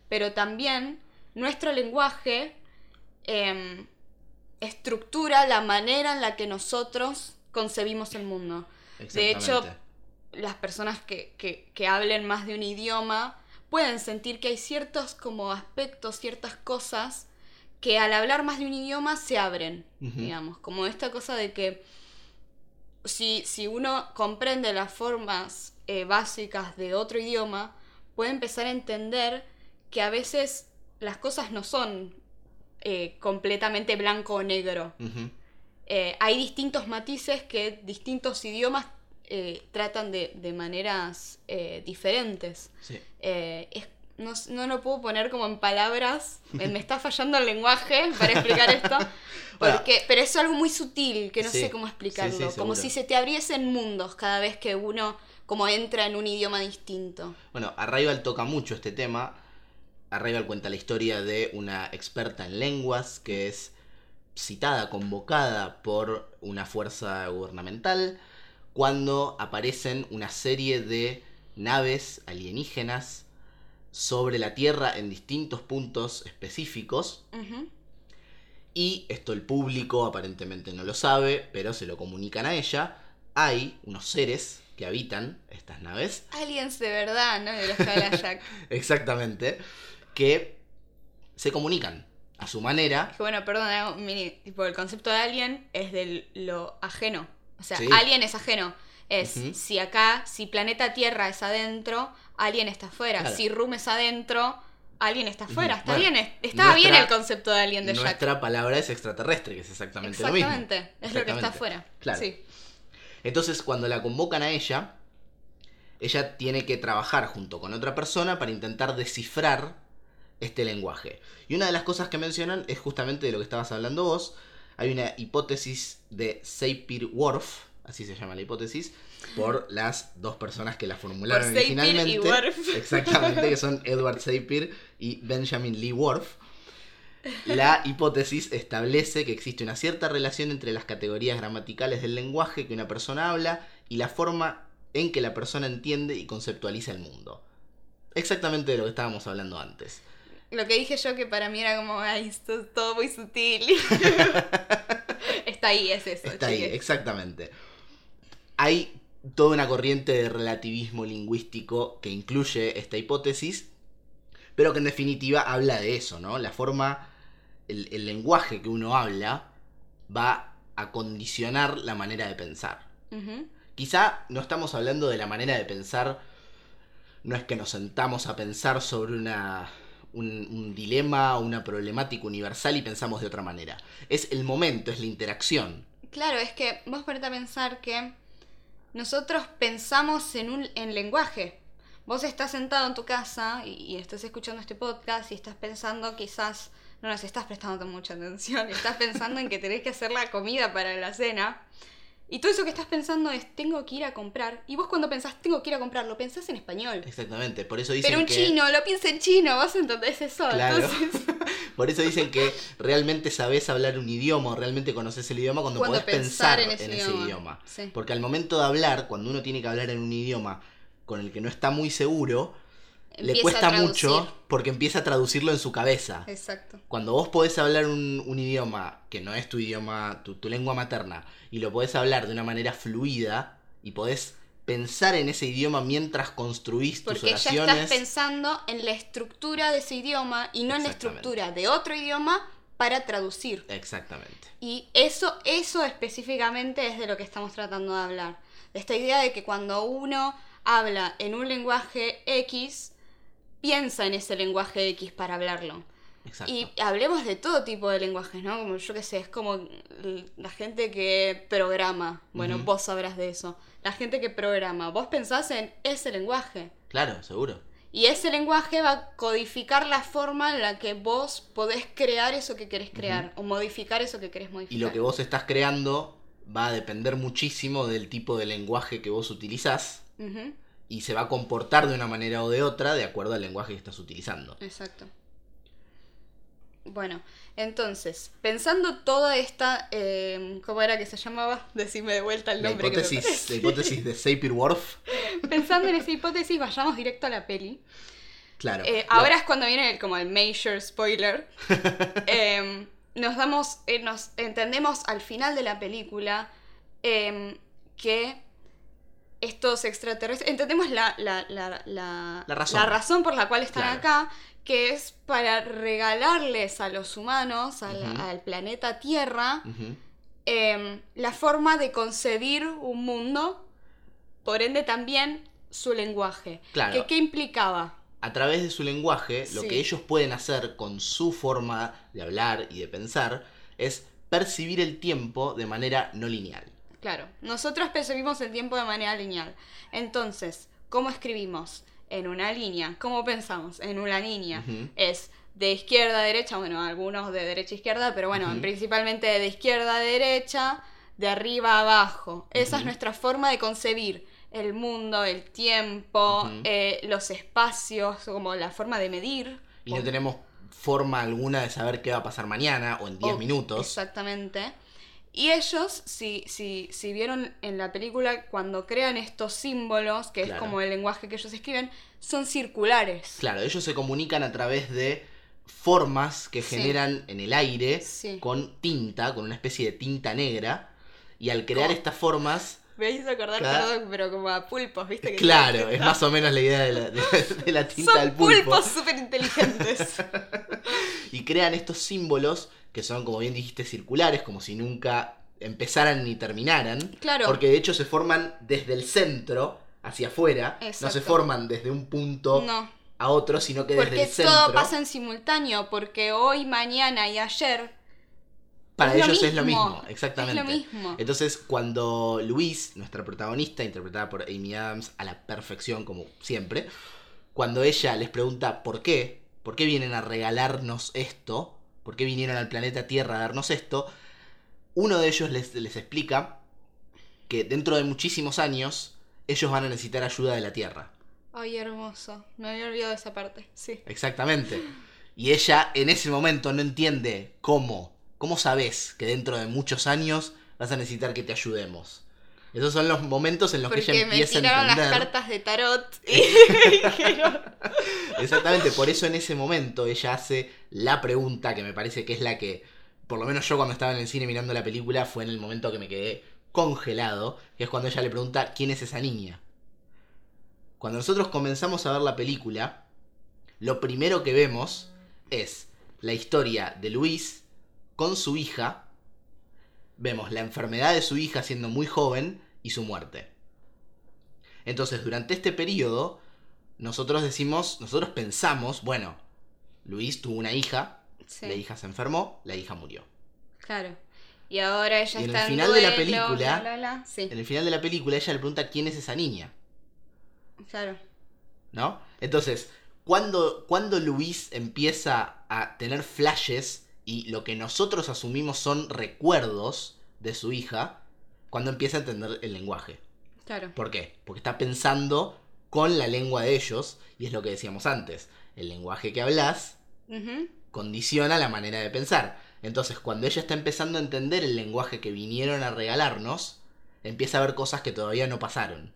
Speaker 2: pero también nuestro lenguaje em, estructura la manera en la que nosotros concebimos el mundo. De hecho. Las personas que, que, que hablen más de un idioma pueden sentir que hay ciertos como aspectos, ciertas cosas que al hablar más de un idioma se abren, digamos, como esta cosa de que si, si uno comprende las formas eh, básicas de otro idioma, puede empezar a entender que a veces las cosas no son eh, completamente blanco o negro. Eh, hay distintos matices que distintos idiomas eh, tratan de, de maneras eh, diferentes.
Speaker 1: Sí.
Speaker 2: Eh, es- no, no lo puedo poner como en palabras, me, me está fallando el lenguaje para explicar esto,
Speaker 1: Bueno.
Speaker 2: porque, pero es algo muy sutil que no
Speaker 1: Sí,
Speaker 2: sé cómo explicarlo, como si se te abriesen mundos cada vez que uno como entra en un idioma distinto.
Speaker 1: Bueno, Arrival toca mucho este tema. Arrival cuenta la historia de una experta en lenguas que es citada, convocada por una fuerza gubernamental cuando aparecen una serie de naves alienígenas sobre la Tierra en distintos puntos específicos y esto el público aparentemente no lo sabe, pero se lo comunican a ella. Hay unos seres que habitan estas naves
Speaker 2: Aliens de verdad, ¿no? De los Jack.
Speaker 1: Exactamente. Que se comunican a su manera.
Speaker 2: Que bueno, perdón, tipo, el concepto de alien es de lo ajeno. O sea,
Speaker 1: Sí.
Speaker 2: alien es ajeno. Es si acá, si planeta Tierra es adentro, alien está afuera.
Speaker 1: Claro.
Speaker 2: Si Room es adentro, alien está afuera. Está
Speaker 1: Bueno,
Speaker 2: bien, es- estaba bien
Speaker 1: nuestra-
Speaker 2: el concepto de alien de Jack.
Speaker 1: Nuestra palabra es extraterrestre, que es exactamente, lo mismo.
Speaker 2: Exactamente, es lo que está afuera.
Speaker 1: Claro.
Speaker 2: Sí.
Speaker 1: Entonces, cuando la convocan a ella, ella tiene que trabajar junto con otra persona para intentar descifrar este lenguaje. Y una de las cosas que mencionan es justamente de lo que estabas hablando vos. Hay una hipótesis de Sapir-Whorf, así se llama la hipótesis, por las dos personas que la formularon
Speaker 2: Por Sapir y
Speaker 1: originalmente.
Speaker 2: Whorf.
Speaker 1: Exactamente, que son Edward Sapir y Benjamin Lee Whorf. La hipótesis establece que existe una cierta relación entre las categorías gramaticales del lenguaje que una persona habla y la forma en que la persona entiende y conceptualiza el mundo. Exactamente de lo que estábamos hablando antes.
Speaker 2: Lo que dije yo que para mí era como, ay, esto es todo muy sutil. está ahí, es eso.
Speaker 1: Está ahí, exactamente. Hay toda una corriente de relativismo lingüístico que incluye esta hipótesis, pero que en definitiva habla de eso, ¿no? La forma, el, el lenguaje que uno habla va a condicionar la manera de pensar. Quizá no estamos hablando de la manera de pensar, no es que nos sentamos a pensar sobre una, un, dilema una problemática universal y pensamos de otra manera. Es el momento, es la interacción.
Speaker 2: Claro, es que vos ponete a pensar que nosotros pensamos en un en lenguaje. Vos estás sentado en tu casa y, y estás escuchando este podcast y estás pensando quizás, no nos estás prestando mucha atención, estás pensando en que tenés que hacer la comida para la cena Y todo eso que estás pensando es, tengo que ir a comprar. Y vos cuando pensás, tengo que ir a comprar, lo pensás en español.
Speaker 1: Exactamente, por eso dicen
Speaker 2: Pero un
Speaker 1: que...
Speaker 2: chino lo piensa en chino, vos entendés eso.
Speaker 1: Claro.
Speaker 2: Entonces,
Speaker 1: Por eso dicen que realmente sabés hablar un idioma o realmente conoces el idioma cuando,
Speaker 2: Cuando
Speaker 1: podés pensar, en,
Speaker 2: ese idioma.
Speaker 1: idioma.
Speaker 2: Sí.
Speaker 1: Porque al momento de hablar, cuando uno tiene que hablar en un idioma con el que no está muy seguro, le cuesta mucho porque empieza a traducirlo en su cabeza.
Speaker 2: Exacto.
Speaker 1: Cuando vos podés hablar un, un idioma que no es tu idioma, tu, tu lengua materna, y lo podés hablar de una manera fluida, y podés pensar en ese idioma mientras construís tus
Speaker 2: Porque ya
Speaker 1: oraciones.
Speaker 2: estás pensando en la estructura de ese idioma y no en la estructura de otro idioma para traducir.
Speaker 1: Exactamente.
Speaker 2: Y eso, eso específicamente es de lo que estamos tratando de hablar. De esta idea de que cuando uno habla en un lenguaje X, piensa en ese lenguaje X para hablarlo.
Speaker 1: Exacto.
Speaker 2: Y hablemos de todo tipo de lenguajes, ¿no? Como yo qué sé, es como la gente que programa. Bueno, vos sabrás de eso. La gente que programa. Vos pensás en ese lenguaje.
Speaker 1: Claro, seguro.
Speaker 2: Y ese lenguaje va a codificar la forma en la que vos podés crear eso que querés crear. O modificar eso que querés modificar.
Speaker 1: Y lo que vos estás creando va a depender muchísimo del tipo de lenguaje que vos utilizás
Speaker 2: Ujú,
Speaker 1: y se va a comportar de una manera o de otra de acuerdo al lenguaje que estás utilizando.
Speaker 2: Exacto. Bueno, entonces, pensando toda esta... eh, ¿Cómo era que se llamaba? Decime de vuelta el
Speaker 1: La
Speaker 2: nombre. que me
Speaker 1: hipótesis, la hipótesis de Sapir-Whorf,
Speaker 2: Pensando en esa hipótesis, vayamos directo a la peli.
Speaker 1: claro.
Speaker 2: Eh,
Speaker 1: la-
Speaker 2: ahora es cuando viene el, como el major spoiler. Em, nos damos, eh, nos entendemos al final de la película em, que estos extraterrestres, entendemos la, la, la, la,
Speaker 1: La razón.
Speaker 2: por la cual están
Speaker 1: Claro.
Speaker 2: acá, que es para regalarles a los humanos, al, planeta Tierra, em, la forma de concebir un mundo, por ende también su lenguaje.
Speaker 1: Claro.
Speaker 2: ¿Qué, qué implicaba?
Speaker 1: A través de su lenguaje, lo que ellos pueden hacer con su forma de hablar y de pensar es percibir el tiempo de manera no lineal.
Speaker 2: Claro, nosotros percibimos el tiempo de manera lineal. Entonces, ¿cómo escribimos? En una línea. ¿Cómo pensamos? En una línea. Es de izquierda a derecha, bueno, algunos de derecha a izquierda, pero bueno, principalmente de izquierda a derecha, de arriba a abajo. Esa es nuestra forma de concebir el mundo, el tiempo, eh, los espacios, como la forma de medir.
Speaker 1: Y no tenemos forma alguna de saber qué va a pasar mañana o en 10
Speaker 2: O-
Speaker 1: minutos.
Speaker 2: Exactamente. Y ellos, si, si, si vieron en la película, cuando crean estos símbolos, que
Speaker 1: Claro.
Speaker 2: es como el lenguaje que ellos escriben, son circulares.
Speaker 1: Claro, ellos se comunican a través de formas que
Speaker 2: Sí.
Speaker 1: generan en el aire
Speaker 2: Sí.
Speaker 1: con tinta, con una especie de tinta negra. Y al crear estas formas,
Speaker 2: Me hizo acordar,
Speaker 1: Claro.
Speaker 2: perdón, pero como a pulpos, ¿viste? Que
Speaker 1: claro, es más o menos la idea de la, de- de la tinta
Speaker 2: Son
Speaker 1: del pulpo.
Speaker 2: pulpos súper inteligentes.
Speaker 1: Y crean estos símbolos que son, como bien dijiste, circulares, como si nunca empezaran ni terminaran.
Speaker 2: Claro.
Speaker 1: Porque de hecho se forman desde el centro hacia afuera. No se
Speaker 2: Exacto.
Speaker 1: forman desde un punto
Speaker 2: no,
Speaker 1: a otro, sino que desde el centro.
Speaker 2: todo pasa en simultáneo, porque hoy, mañana y ayer
Speaker 1: Para ellos es lo
Speaker 2: mismo,
Speaker 1: mismo, exactamente.
Speaker 2: es lo mismo.
Speaker 1: Entonces, cuando Luis, nuestra protagonista, interpretada por Amy Adams a la perfección, como siempre, cuando ella les pregunta por qué, por qué vienen a regalarnos esto, por qué vinieron al planeta Tierra a darnos esto, uno de ellos les, les explica que dentro de muchísimos años ellos van a necesitar ayuda de la Tierra.
Speaker 2: Ay, hermoso. Me había olvidado de esa parte. Sí.
Speaker 1: Exactamente. Y ella en ese momento no entiende cómo. ¿Cómo sabes que dentro de muchos años vas a necesitar que te ayudemos? Esos son los momentos en los que ella
Speaker 2: me
Speaker 1: empieza a
Speaker 2: tiraron las
Speaker 1: entender.
Speaker 2: cartas de tarot y dijeron,
Speaker 1: Exactamente, por eso en ese momento ella hace la pregunta que me parece que es la que, por lo menos yo cuando estaba en el cine mirando la película, fue en el momento que me quedé congelado, que es cuando ella le pregunta quién es esa niña. Cuando nosotros comenzamos a ver la película, lo primero que vemos es la historia de Luis con su hija. Vemos la enfermedad de su hija siendo muy joven y su muerte. Entonces, durante este periodo, nosotros decimos, nosotros pensamos, bueno, Luis tuvo una hija,
Speaker 2: Sí,
Speaker 1: la hija se enfermó, la hija murió.
Speaker 2: claro. Y ahora ella
Speaker 1: Y en el
Speaker 2: está en
Speaker 1: final de la película-
Speaker 2: bla, bla, bla. Sí,
Speaker 1: En el final de la película ella le pregunta quién es esa niña,
Speaker 2: claro.
Speaker 1: ¿no? Entonces, cuando, cuando Luis empieza a tener flashes y lo que nosotros asumimos son recuerdos de su hija, cuando empieza a entender el lenguaje.
Speaker 2: Claro.
Speaker 1: ¿Por qué? Porque está pensando con la lengua de ellos, y es lo que decíamos antes. El lenguaje que hablas condiciona la manera de pensar. Entonces, cuando ella está empezando a entender el lenguaje que vinieron a regalarnos, empieza a ver cosas que todavía no pasaron.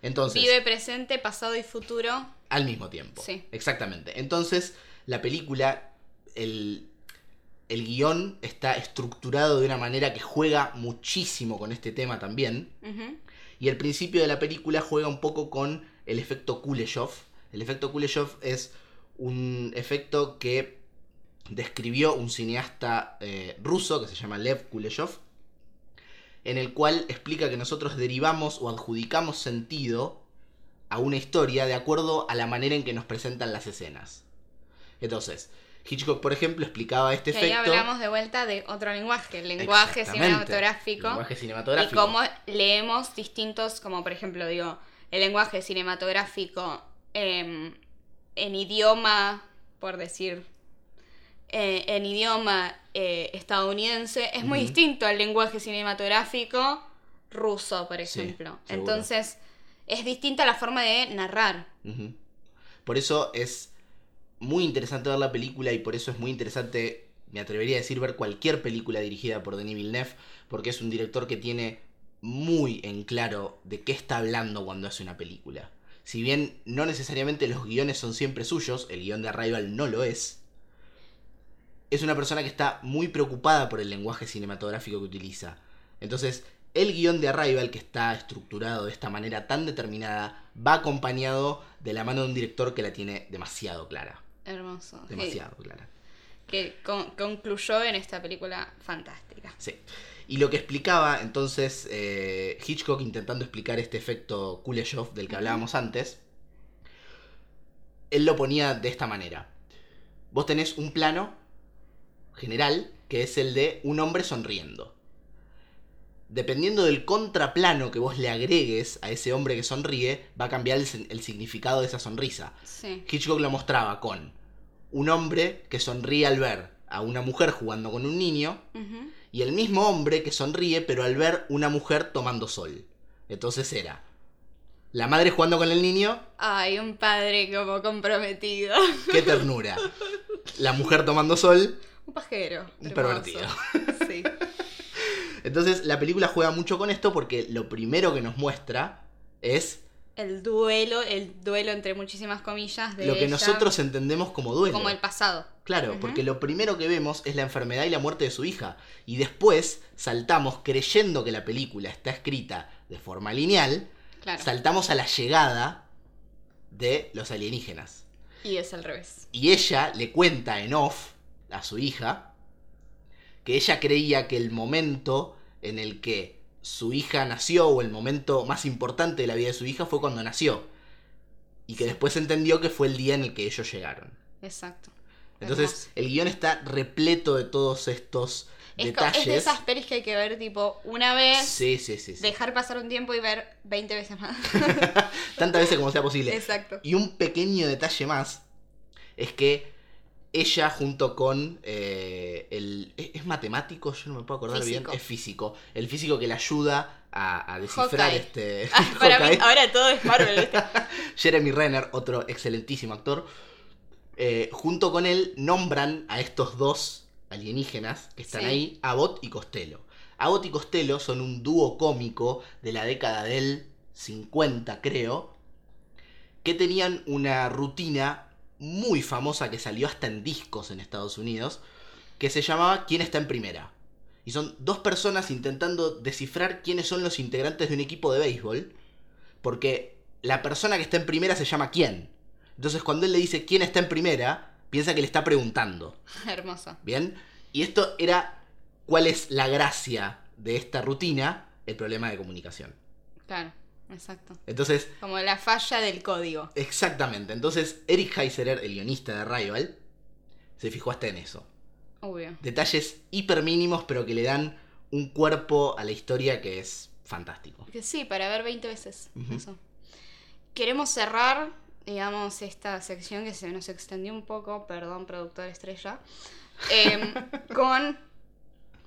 Speaker 1: Entonces,
Speaker 2: Vive presente, pasado y futuro.
Speaker 1: al mismo tiempo.
Speaker 2: Sí.
Speaker 1: Exactamente. Entonces, la película, el, el guion está estructurado de una manera que juega muchísimo con este tema también. Y el principio de la película juega un poco con el efecto Kuleshov. El efecto Kuleshov es un efecto que describió un cineasta eh, ruso que se llama Lev Kuleshov, en el cual explica que nosotros derivamos o adjudicamos sentido a una historia de acuerdo a la manera en que nos presentan las escenas. Entonces, Hitchcock, por ejemplo, explicaba este
Speaker 2: Que ahí
Speaker 1: efecto.
Speaker 2: hablamos de vuelta de otro lenguaje, el lenguaje cinematográfico.
Speaker 1: Lenguaje
Speaker 2: Y
Speaker 1: cinematográfico.
Speaker 2: cómo leemos distintos, como por ejemplo, digo, el lenguaje cinematográfico em, en idioma, por decir, eh, en idioma eh, estadounidense, es muy distinto al lenguaje cinematográfico ruso, por
Speaker 1: Sí,
Speaker 2: ejemplo.
Speaker 1: seguro.
Speaker 2: Entonces, es distinta la forma de narrar.
Speaker 1: Por eso es muy interesante ver la película y por eso es muy interesante, me atrevería a decir, ver cualquier película dirigida por Denis Villeneuve, porque es un director que tiene muy en claro de qué está hablando cuando hace una película. Si bien no necesariamente los guiones son siempre suyos, el guion de Arrival no lo es, es una persona que está muy preocupada por el lenguaje cinematográfico que utiliza. Entonces, el guion de Arrival, que está estructurado de esta manera tan determinada, va acompañado de la mano de un director que la tiene demasiado clara.
Speaker 2: Hermoso.
Speaker 1: Demasiado clara.
Speaker 2: que con- concluyó en esta película fantástica.
Speaker 1: Sí. Y lo que explicaba entonces eh, Hitchcock intentando explicar este efecto Kuleshov del que hablábamos antes, él lo ponía de esta manera. Vos tenés un plano general que es el de un hombre sonriendo. Dependiendo del contraplano que vos le agregues a ese hombre que sonríe, va a cambiar el, significado de esa sonrisa.
Speaker 2: Sí.
Speaker 1: Hitchcock lo mostraba con un hombre que sonríe al ver a una mujer jugando con un niño y el mismo hombre que sonríe pero al ver una mujer tomando sol. Entonces era la madre jugando con el niño,
Speaker 2: Ay, un padre como comprometido.
Speaker 1: qué ternura. La mujer tomando sol,
Speaker 2: Un pajero.
Speaker 1: Un
Speaker 2: hermoso.
Speaker 1: pervertido.
Speaker 2: Sí.
Speaker 1: Entonces la película juega mucho con esto porque lo primero que nos muestra es
Speaker 2: El duelo, el duelo entre muchísimas comillas de
Speaker 1: lo que
Speaker 2: ella
Speaker 1: nosotros entendemos como duelo.
Speaker 2: como el pasado.
Speaker 1: Claro, porque lo primero que vemos es la enfermedad y la muerte de su hija. Y después saltamos creyendo que la película está escrita de forma lineal,
Speaker 2: Claro.
Speaker 1: saltamos a la llegada de los alienígenas.
Speaker 2: Y es al revés.
Speaker 1: Y ella le cuenta en off a su hija que ella creía que el momento en el que su hija nació o el momento más importante de la vida de su hija fue cuando nació. Y que
Speaker 2: Sí.
Speaker 1: después entendió que fue el día en el que ellos llegaron.
Speaker 2: Exacto.
Speaker 1: Entonces, el guion está repleto de todos estos
Speaker 2: Es,
Speaker 1: detalles.
Speaker 2: es de esas pelis que hay que ver tipo una vez,
Speaker 1: Sí, sí, sí. sí.
Speaker 2: dejar pasar un tiempo y ver 20 veces más.
Speaker 1: Tantas veces como sea posible.
Speaker 2: Exacto.
Speaker 1: Y un pequeño detalle más es que ella junto con eh, el... ¿es- ¿Es matemático? Yo no me puedo acordar
Speaker 2: Físico.
Speaker 1: bien. Es físico. El físico que le ayuda a, a descifrar
Speaker 2: Hawkeye.
Speaker 1: este...
Speaker 2: Ah, para mí, ahora todo es Marvel.
Speaker 1: Jeremy Renner, otro excelentísimo actor. eh, junto con él nombran a estos dos alienígenas que están
Speaker 2: Sí.
Speaker 1: ahí, Abbott y Costello. Abbott y Costello son un dúo cómico de la década del 50, creo, que tenían una rutina muy famosa que salió hasta en discos en Estados Unidos, que se llamaba ¿Quién está en primera? Y son dos personas intentando descifrar quiénes son los integrantes de un equipo de béisbol, porque la persona que está en primera se llama quién. Entonces cuando él le dice quién está en primera, piensa que le está preguntando.
Speaker 2: Hermoso.
Speaker 1: ¿Bien? Y esto era cuál es la gracia de esta rutina, el problema de comunicación.
Speaker 2: Claro, exacto.
Speaker 1: Entonces,
Speaker 2: Como la falla del código.
Speaker 1: exactamente. Entonces, Eric Heiserer, el guionista de Rival, se fijó hasta en eso.
Speaker 2: Obvio.
Speaker 1: Detalles hiper mínimos, pero que le dan un cuerpo a la historia que es fantástico.
Speaker 2: Que sí, para ver 20 veces. Eso. Queremos cerrar, digamos, esta sección que se nos extendió un poco, perdón, productor estrella, em, con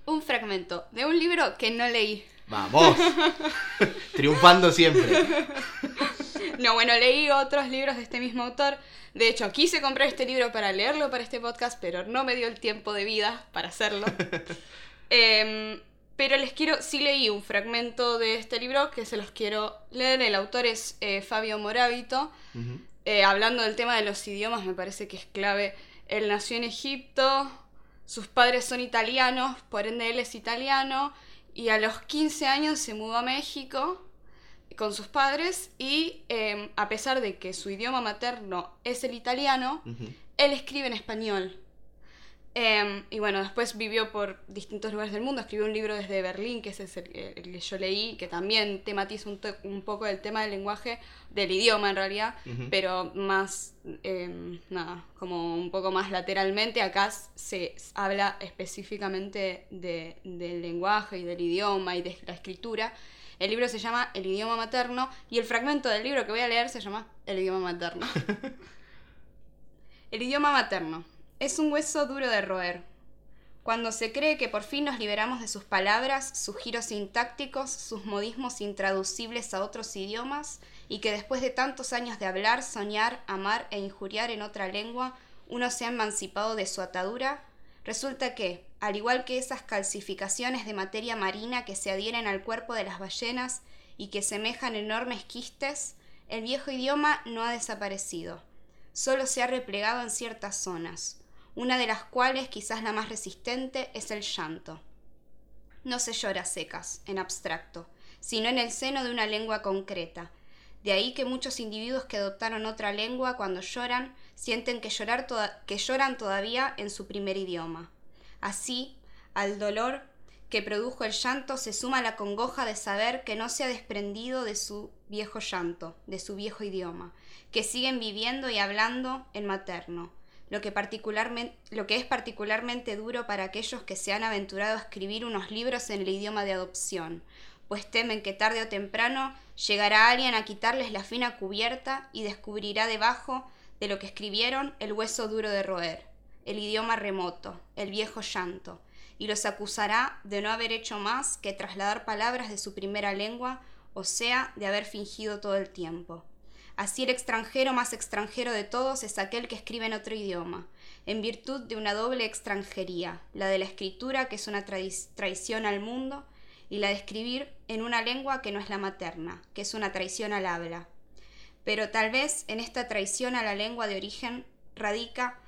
Speaker 2: un fragmento de un libro que no leí.
Speaker 1: Vamos. Triunfando siempre.
Speaker 2: No, bueno, leí otros libros de este mismo autor. De hecho, quise comprar este libro para leerlo para este podcast, pero no me dio el tiempo de vida para hacerlo. Em, pero les quiero, sí leí un fragmento de este libro que se los quiero leer. El autor es eh, Fabio Moravito. Eh, hablando del tema de los idiomas, me parece que es clave. Él nació en Egipto, sus padres son italianos, por ende él es italiano, y a los 15 años se mudó a México con sus padres y eh, a pesar de que su idioma materno es el italiano, él escribe en español. Eh, y bueno, después vivió por distintos lugares del mundo, escribió un libro desde Berlín, que ese es el, el que yo leí, que también tematiza un, poco el tema del lenguaje, del idioma en realidad, pero más, eh, nada, como un poco más lateralmente. Acá se habla específicamente de- del lenguaje y del idioma y de la escritura. El libro se llama El idioma materno y el fragmento del libro que voy a leer se llama El idioma materno. El idioma materno. Es un hueso duro de roer. Cuando se cree que por fin nos liberamos de sus palabras, sus giros sintácticos, sus modismos intraducibles a otros idiomas, y que después de tantos años de hablar, soñar, amar e injuriar en otra lengua, uno se ha emancipado de su atadura, resulta que, al igual que esas calcificaciones de materia marina que se adhieren al cuerpo de las ballenas y que semejan enormes quistes, el viejo idioma no ha desaparecido solo se ha replegado en ciertas zonas, una de las cuales, quizás la más resistente, es el llanto. No se llora secas, en abstracto, sino en el seno de una lengua concreta. De ahí que muchos individuos que adoptaron otra lengua cuando lloran sienten que, llorar que lloran todavía en su primer idioma. Así, al dolor que produjo el llanto se suma la congoja de saber que no se ha desprendido de su viejo llanto, de su viejo idioma, que siguen viviendo y hablando en materno, lo que, particularmente, lo que es particularmente duro para aquellos que se han aventurado a escribir unos libros en el idioma de adopción, pues temen que tarde o temprano llegará alguien a quitarles la fina cubierta y descubrirá debajo de lo que escribieron el hueso duro de roer, el idioma remoto, el viejo llanto, y los acusará de no haber hecho más que trasladar palabras de su primera lengua, o sea, de haber fingido todo el tiempo. Así el extranjero más extranjero de todos es aquel que escribe en otro idioma, en virtud de una doble extranjería, la de la escritura, que es una traición al mundo, y la de escribir en una lengua que no es la materna, que es una traición al habla. Pero tal vez en esta traición a la lengua de origen radica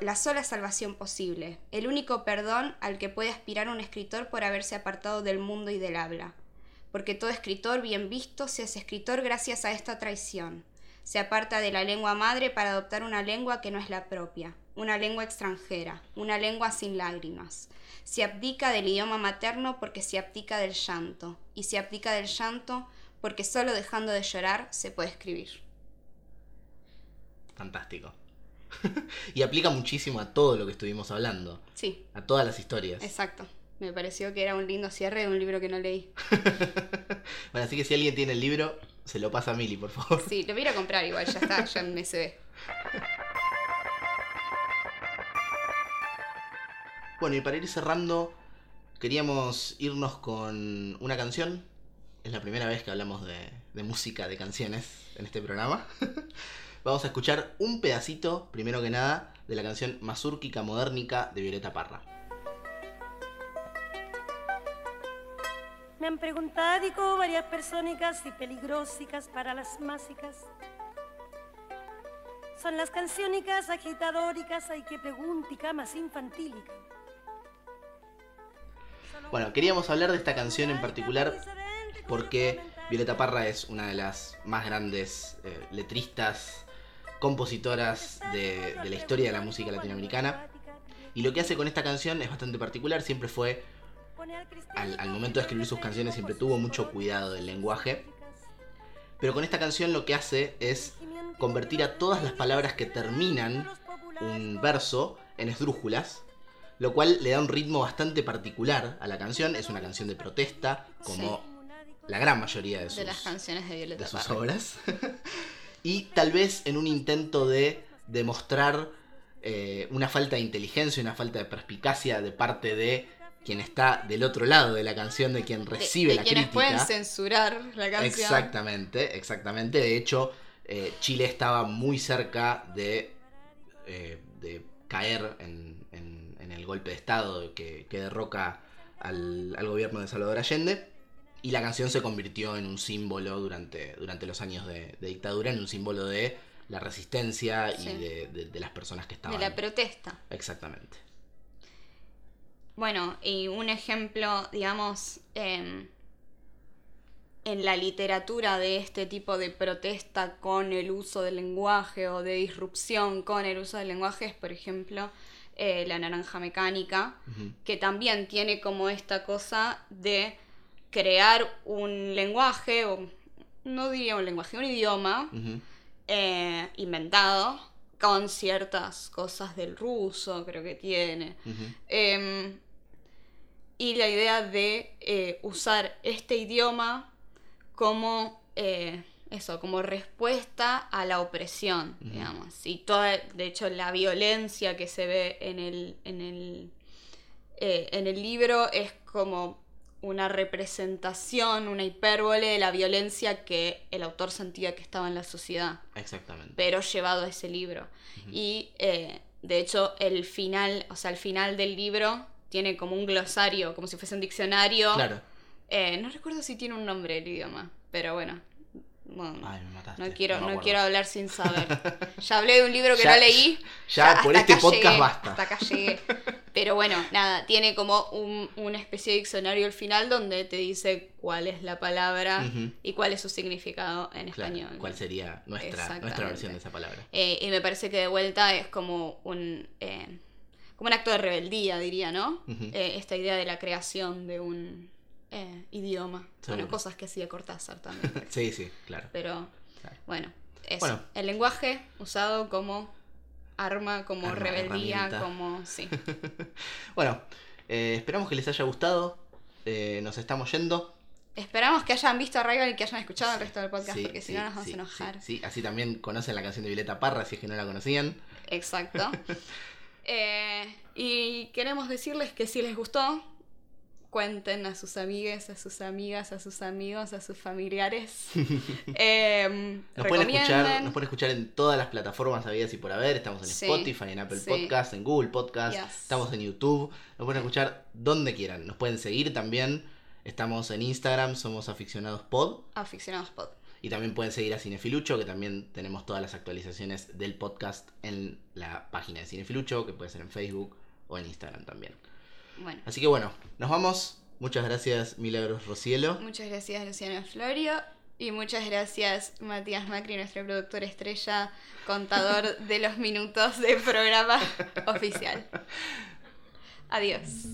Speaker 2: la sola salvación posible, el único perdón al que puede aspirar un escritor por haberse apartado del mundo y del habla. Porque todo escritor bien visto se hace escritor gracias a esta traición. Se aparta de la lengua madre para adoptar una lengua que no es la propia, una lengua extranjera, una lengua sin lágrimas. Se abdica del idioma materno porque se abdica del llanto, y se abdica del llanto porque solo dejando de llorar se puede escribir.
Speaker 1: Fantástico. y aplica muchísimo a todo lo que estuvimos hablando,
Speaker 2: Sí,
Speaker 1: a todas las historias.
Speaker 2: exacto. Me pareció que era un lindo cierre de un libro que no leí.
Speaker 1: Bueno, así que si alguien tiene el libro, se lo pasa a Mili, por favor.
Speaker 2: Sí, lo voy a ir a comprar igual, ya está, ya me se ve.
Speaker 1: Bueno, y para ir cerrando, queríamos irnos con una canción. Es la primera vez que hablamos de, de música, de canciones en este programa. Vamos a escuchar un pedacito, primero que nada, de la canción Mazúrquica Modernica de Violeta Parra.
Speaker 3: Me han preguntado varias persónicas y peligrosicas para las másicas. Son las canciónicas agitadóricas, hay que preguntica más infantílica.
Speaker 1: Bueno, queríamos hablar de esta canción en particular porque Violeta Parra es una de las más grandes eh, letristas, compositoras de, de la historia de la música latinoamericana. Y lo que hace con esta canción es bastante particular, siempre fue, al, al momento de escribir sus canciones, siempre tuvo mucho cuidado del lenguaje. Pero con esta canción lo que hace es convertir a todas las palabras que terminan un verso en esdrújulas, lo cual le da un ritmo bastante particular a la canción. Es una canción de protesta, como la gran mayoría de sus,
Speaker 2: De las canciones de Violeta
Speaker 1: de sus
Speaker 2: Parra.
Speaker 1: obras. y tal vez en un intento de demostrar eh, una falta de inteligencia, una falta de perspicacia de parte de quien está del otro lado de la canción, de quien
Speaker 2: De-
Speaker 1: recibe
Speaker 2: de
Speaker 1: la
Speaker 2: quienes
Speaker 1: crítica.
Speaker 2: pueden censurar la canción.
Speaker 1: Exactamente, exactamente. De hecho, eh, Chile estaba muy cerca de, eh, de caer en, en- en el golpe de Estado que, que derroca al, al gobierno de Salvador Allende. Y la canción se convirtió en un símbolo durante, durante los años de, de dictadura, en un símbolo de la resistencia y de, de- de las personas que
Speaker 2: De
Speaker 1: estaban.
Speaker 2: la protesta.
Speaker 1: Exactamente.
Speaker 2: Bueno, y un ejemplo, digamos, em, en la literatura de este tipo de protesta con el uso del lenguaje o de disrupción con el uso del lenguaje es, por ejemplo, eh, La Naranja Mecánica, que también tiene como esta cosa de crear un lenguaje, o no diría un lenguaje, un idioma eh, inventado con ciertas cosas del ruso, creo que tiene. Y la idea de eh, usar este idioma como eh, eso, como respuesta a la opresión, digamos. Y toda, de hecho, la violencia que se ve en el, en el, eh, en el libro es como una representación, una hipérbole de la violencia que el autor sentía que estaba en la sociedad
Speaker 1: Exactamente.
Speaker 2: pero llevado a ese libro. Y de hecho el final, o sea, el final del libro tiene como un glosario, como si fuese un diccionario.
Speaker 1: Claro.
Speaker 2: Eh, no recuerdo si tiene un nombre el idioma, pero bueno. bueno,
Speaker 1: Ay, me mataste.
Speaker 2: no quiero, no quiero hablar sin saber. Ya hablé de un libro que
Speaker 1: Ya-
Speaker 2: no leí.
Speaker 1: ya por este podcast
Speaker 2: llegué,
Speaker 1: basta.
Speaker 2: Hasta acá llegué. Pero bueno, nada, tiene como un- una especie de diccionario al final donde te dice cuál es la palabra y cuál es su significado en
Speaker 1: Claro,
Speaker 2: español.
Speaker 1: ¿Cuál sería nuestra, nuestra versión de esa palabra?
Speaker 2: Eh, y me parece que de vuelta es como un, eh, como un acto de rebeldía, diría, ¿no? Eh, esta idea de la creación de un eh, idioma.
Speaker 1: Seguro.
Speaker 2: Bueno, cosas que hacía Cortázar también.
Speaker 1: Sí, sí, claro.
Speaker 2: Pero
Speaker 1: Claro.
Speaker 2: bueno, eso.
Speaker 1: Bueno.
Speaker 2: El lenguaje usado como arma, como
Speaker 1: Arma,
Speaker 2: rebeldía, como... Sí.
Speaker 1: Bueno, eh, esperamos que les haya gustado. Nos estamos yendo.
Speaker 2: Esperamos que hayan visto a Rival y que hayan escuchado el resto del podcast,
Speaker 1: Sí,
Speaker 2: porque si
Speaker 1: sí,
Speaker 2: no nos vamos a enojar.
Speaker 1: Sí, sí, así también conocen la canción de Violeta Parra, si es que no la conocían.
Speaker 2: Exacto. Eh, y queremos decirles que si les gustó, cuenten a sus amigues, a sus amigas, a sus amigos, a sus familiares. Eh,
Speaker 1: Nos pueden, escuchar, nos pueden escuchar en todas las plataformas habidas y por haber. Estamos en
Speaker 2: Sí,
Speaker 1: Spotify, en Apple
Speaker 2: sí.
Speaker 1: Podcast, en Google Podcast.
Speaker 2: Yes.
Speaker 1: Estamos en YouTube. Nos pueden escuchar donde quieran. Nos pueden seguir también. Estamos en Instagram, somos aficionados pod.
Speaker 2: Aficionados pod.
Speaker 1: Y también pueden seguir a Cinefilucho, que también tenemos todas las actualizaciones del podcast en la página de Cinefilucho, que puede ser en Facebook o en Instagram también.
Speaker 2: Bueno,
Speaker 1: Así que bueno, nos vamos. Muchas gracias, Milagros Rocielo.
Speaker 2: muchas gracias Luciano Florio. Y muchas gracias Matías Macri, nuestro productor estrella, contador de los minutos del programa oficial. Adiós.